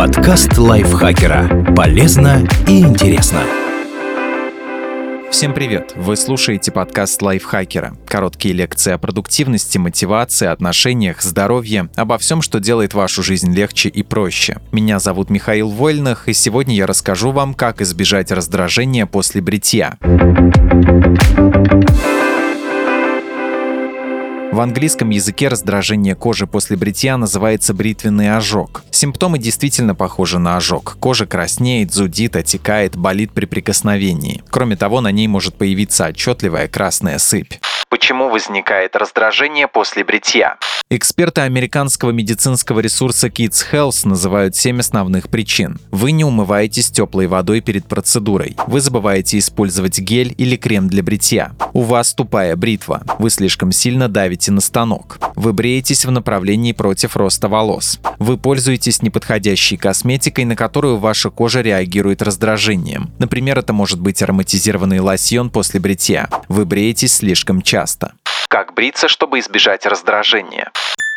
Подкаст лайфхакера. Полезно и интересно. Всем привет! Вы слушаете подкаст лайфхакера. Короткие лекции о продуктивности, мотивации, отношениях, здоровье, обо всем, что делает вашу жизнь легче и проще. Меня зовут Михаил Вольных, и сегодня я расскажу вам, как избежать раздражения после бритья. В английском языке раздражение кожи после бритья называется бритвенный ожог. Симптомы действительно похожи на ожог. Кожа краснеет, зудит, отекает, болит при прикосновении. Кроме того, на ней может появиться отчетливая красная сыпь. Почему возникает раздражение после бритья? Эксперты американского медицинского ресурса Kids Health называют 7 основных причин. Вы не умываетесь теплой водой перед процедурой. Вы забываете использовать гель или крем для бритья. У вас тупая бритва. Вы слишком сильно давите на станок. Вы бреетесь в направлении против роста волос. Вы пользуетесь неподходящей косметикой, на которую ваша кожа реагирует раздражением. Например, это может быть ароматизированный лосьон после бритья. Вы бреетесь слишком часто. Как бриться, чтобы избежать раздражения?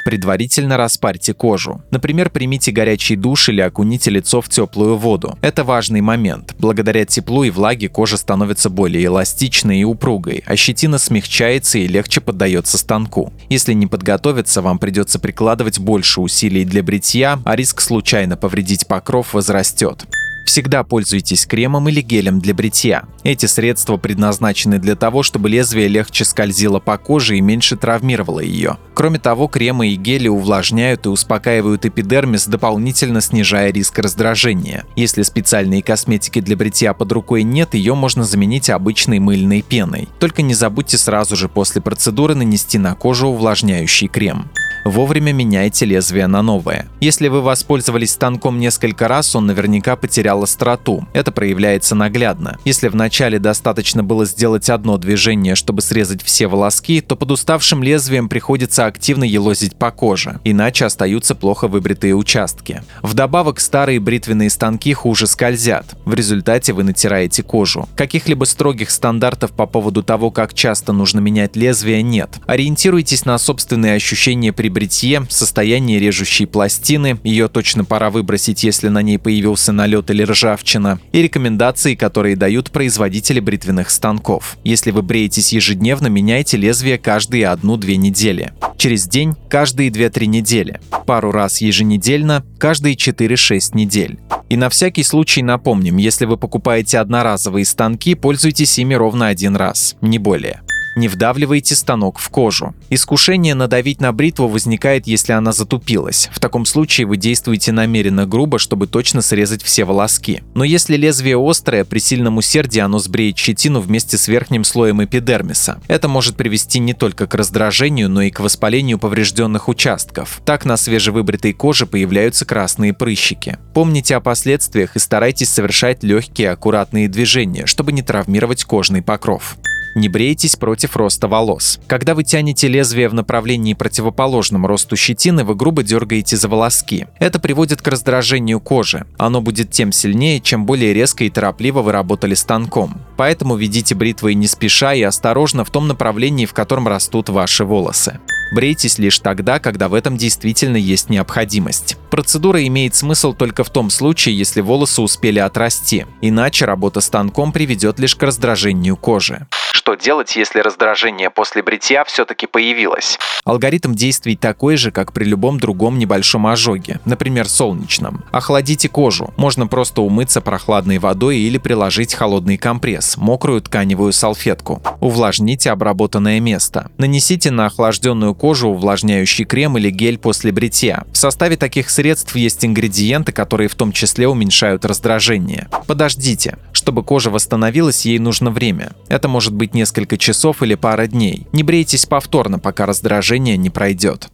Предварительно распарьте кожу. Например, примите горячий душ или окуните лицо в теплую воду. Это важный момент. Благодаря теплу и влаге кожа становится более эластичной и упругой, а щетина смягчается и легче поддается станку. Если не подготовиться, вам придется прикладывать больше усилий для бритья, а риск случайно повредить покров возрастет. Всегда пользуйтесь кремом или гелем для бритья. Эти средства предназначены для того, чтобы лезвие легче скользило по коже и меньше травмировало ее. Кроме того, кремы и гели увлажняют и успокаивают эпидермис, дополнительно снижая риск раздражения. Если специальной косметики для бритья под рукой нет, ее можно заменить обычной мыльной пеной. Только не забудьте сразу же после процедуры нанести на кожу увлажняющий крем. Вовремя меняйте лезвие на новое. Если вы воспользовались станком несколько раз, он наверняка потерял остроту. Это проявляется наглядно. Если вначале достаточно было сделать одно движение, чтобы срезать все волоски, то под уставшим лезвием приходится активно елозить по коже, иначе остаются плохо выбритые участки. Вдобавок старые бритвенные станки хуже скользят. В результате вы натираете кожу. Каких-либо строгих стандартов по поводу того, как часто нужно менять лезвие, нет. Ориентируйтесь на собственные ощущения при бритье, состояние режущей пластины, ее точно пора выбросить, если на ней появился налет или ржавчина, и рекомендации, которые дают производители бритвенных станков. Если вы бреетесь ежедневно, меняйте лезвие каждые одну-две недели. Через день – каждые 2-3 недели. Пару раз еженедельно – каждые 4-6 недель. И на всякий случай напомним, если вы покупаете одноразовые станки, пользуйтесь ими ровно один раз, не более. Не вдавливайте станок в кожу. Искушение надавить на бритву возникает, если она затупилась. В таком случае вы действуете намеренно грубо, чтобы точно срезать все волоски. Но если лезвие острое, при сильном усердии оно сбреет щетину вместе с верхним слоем эпидермиса. Это может привести не только к раздражению, но и к воспалению поврежденных участков. Так на свежевыбритой коже появляются красные прыщики. Помните о последствиях и старайтесь совершать легкие аккуратные движения, чтобы не травмировать кожный покров. Не брейтесь против роста волос. Когда вы тянете лезвие в направлении противоположном росту щетины, вы грубо дергаете за волоски. Это приводит к раздражению кожи. Оно будет тем сильнее, чем более резко и торопливо вы работали станком. Поэтому ведите бритвой не спеша и осторожно в том направлении, в котором растут ваши волосы. Брейтесь лишь тогда, когда в этом действительно есть необходимость. Процедура имеет смысл только в том случае, если волосы успели отрасти, иначе работа станком приведет лишь к раздражению кожи. Что делать, если раздражение после бритья все-таки появилось? Алгоритм действий такой же, как при любом другом небольшом ожоге, например, солнечном. Охладите кожу. Можно просто умыться прохладной водой или приложить холодный компресс, мокрую тканевую салфетку. Увлажните обработанное место. Нанесите на охлажденную кожу увлажняющий крем или гель после бритья. В составе таких средств есть ингредиенты, которые в том числе уменьшают раздражение. Подождите. Чтобы кожа восстановилась, ей нужно время. Это может быть несколько часов или пара дней. Не брейтесь повторно, пока раздражение не пройдет.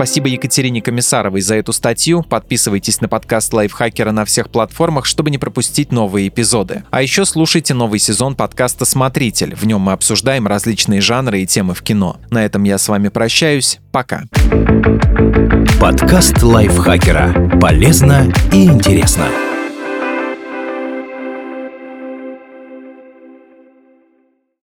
Спасибо Екатерине Комиссаровой за эту статью. Подписывайтесь на подкаст Лайфхакера на всех платформах, чтобы не пропустить новые эпизоды. А еще слушайте новый сезон подкаста «Смотритель». В нем мы обсуждаем различные жанры и темы в кино. На этом я с вами прощаюсь. Пока. Подкаст Лайфхакера. Полезно и интересно.